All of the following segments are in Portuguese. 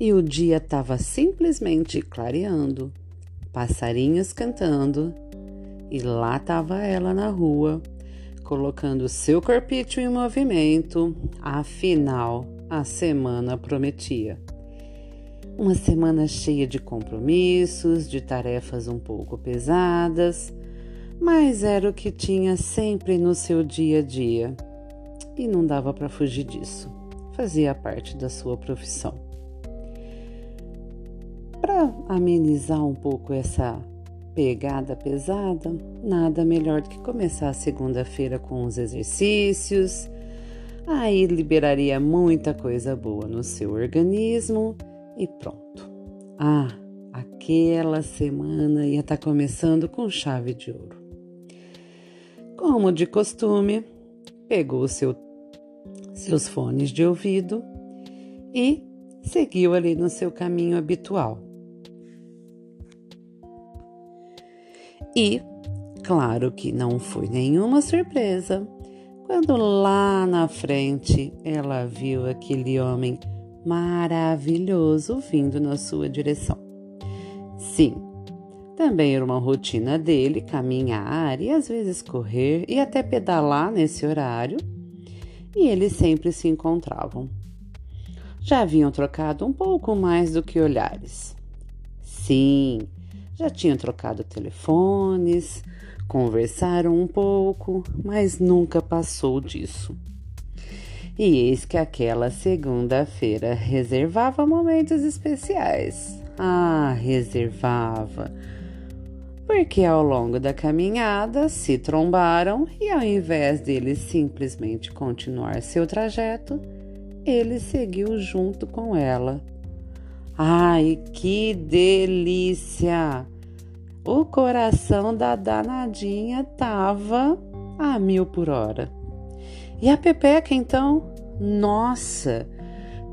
e o dia estava simplesmente clareando, passarinhos cantando, e lá estava ela na rua, colocando seu corpício em movimento, afinal, a semana prometia. Uma semana cheia de compromissos, de tarefas um pouco pesadas, mas era o que tinha sempre no seu dia a dia e não dava para fugir disso. Fazia parte da sua profissão. Para amenizar um pouco essa pegada pesada, nada melhor do que começar a segunda-feira com os exercícios. Aí liberaria muita coisa boa no seu organismo e pronto. Ah, aquela semana ia estar tá começando com chave de ouro. Como de costume, pegou seu, seus fones de ouvido e seguiu ali no seu caminho habitual. E, claro que não foi nenhuma surpresa quando lá na frente ela viu aquele homem maravilhoso vindo na sua direção. Sim, também era uma rotina dele caminhar e às vezes correr e até pedalar nesse horário, e eles sempre se encontravam. Já haviam trocado um pouco mais do que olhares. Sim, já tinham trocado telefones, conversaram um pouco, mas nunca passou disso. E eis que aquela segunda-feira reservava momentos especiais. Ah, reservava. Porque ao longo da caminhada se trombaram e ao invés dele simplesmente continuar seu trajeto, ele seguiu junto com ela. Ai, que delícia! O coração da danadinha tava a mil por hora. E a Pepeca, então, nossa,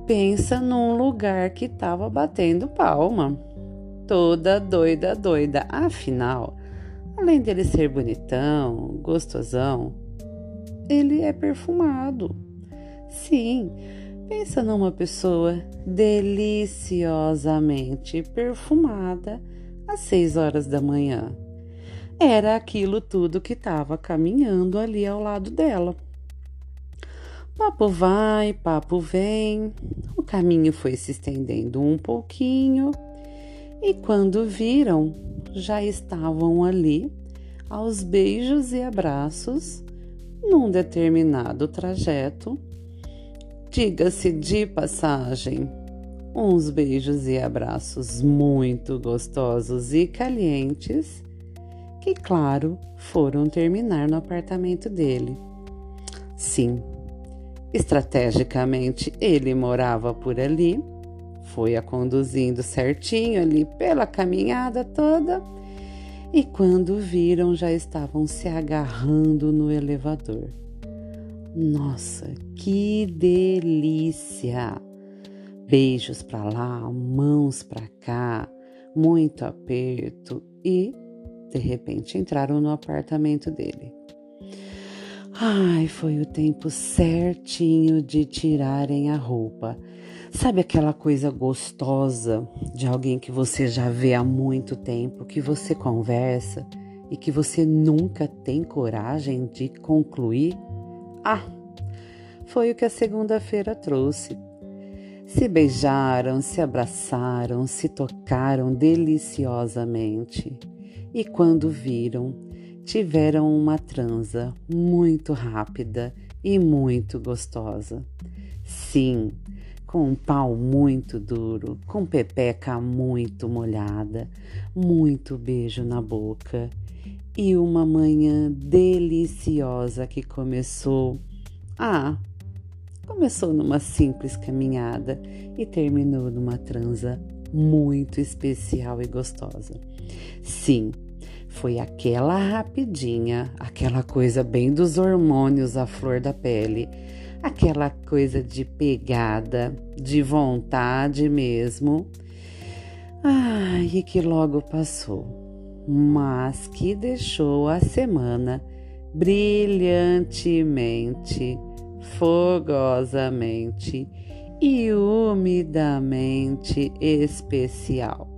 pensa num lugar que tava batendo palma. Toda doida, doida. Afinal, além dele ser bonitão, gostosão, ele é perfumado. Sim, pensa numa pessoa deliciosamente perfumada às seis horas da manhã. Era aquilo tudo que estava caminhando ali ao lado dela. Papo vai, papo vem, o caminho foi se estendendo um pouquinho e quando viram, já estavam ali aos beijos e abraços num determinado trajeto. Diga-se de passagem, uns beijos e abraços muito gostosos e calientes, que, claro, foram terminar no apartamento dele. Sim, Estrategicamente, ele morava por ali, foi a conduzindo certinho ali pela caminhada toda, e quando viram já estavam se agarrando no elevador. Nossa, que delícia! Beijos para lá, mãos para cá, muito aperto e de repente entraram no apartamento dele. Ai, foi o tempo certinho de tirarem a roupa. Sabe aquela coisa gostosa de alguém que você já vê há muito tempo, que você conversa e que você nunca tem coragem de concluir? Ah, foi o que a segunda-feira trouxe. Se beijaram, se abraçaram, se tocaram deliciosamente. E quando viram, tiveram uma transa muito rápida e muito gostosa. Sim, com um pau muito duro, com pepeca muito molhada, muito beijo na boca e uma manhã deliciosa que começou. Ah, começou numa simples caminhada e terminou numa transa muito especial e gostosa. Sim, foi aquela rapidinha, aquela coisa bem dos hormônios à flor da pele, aquela coisa de pegada, de vontade mesmo. Ai, e que logo passou, mas que deixou a semana brilhantemente, fogosamente e umidamente especial.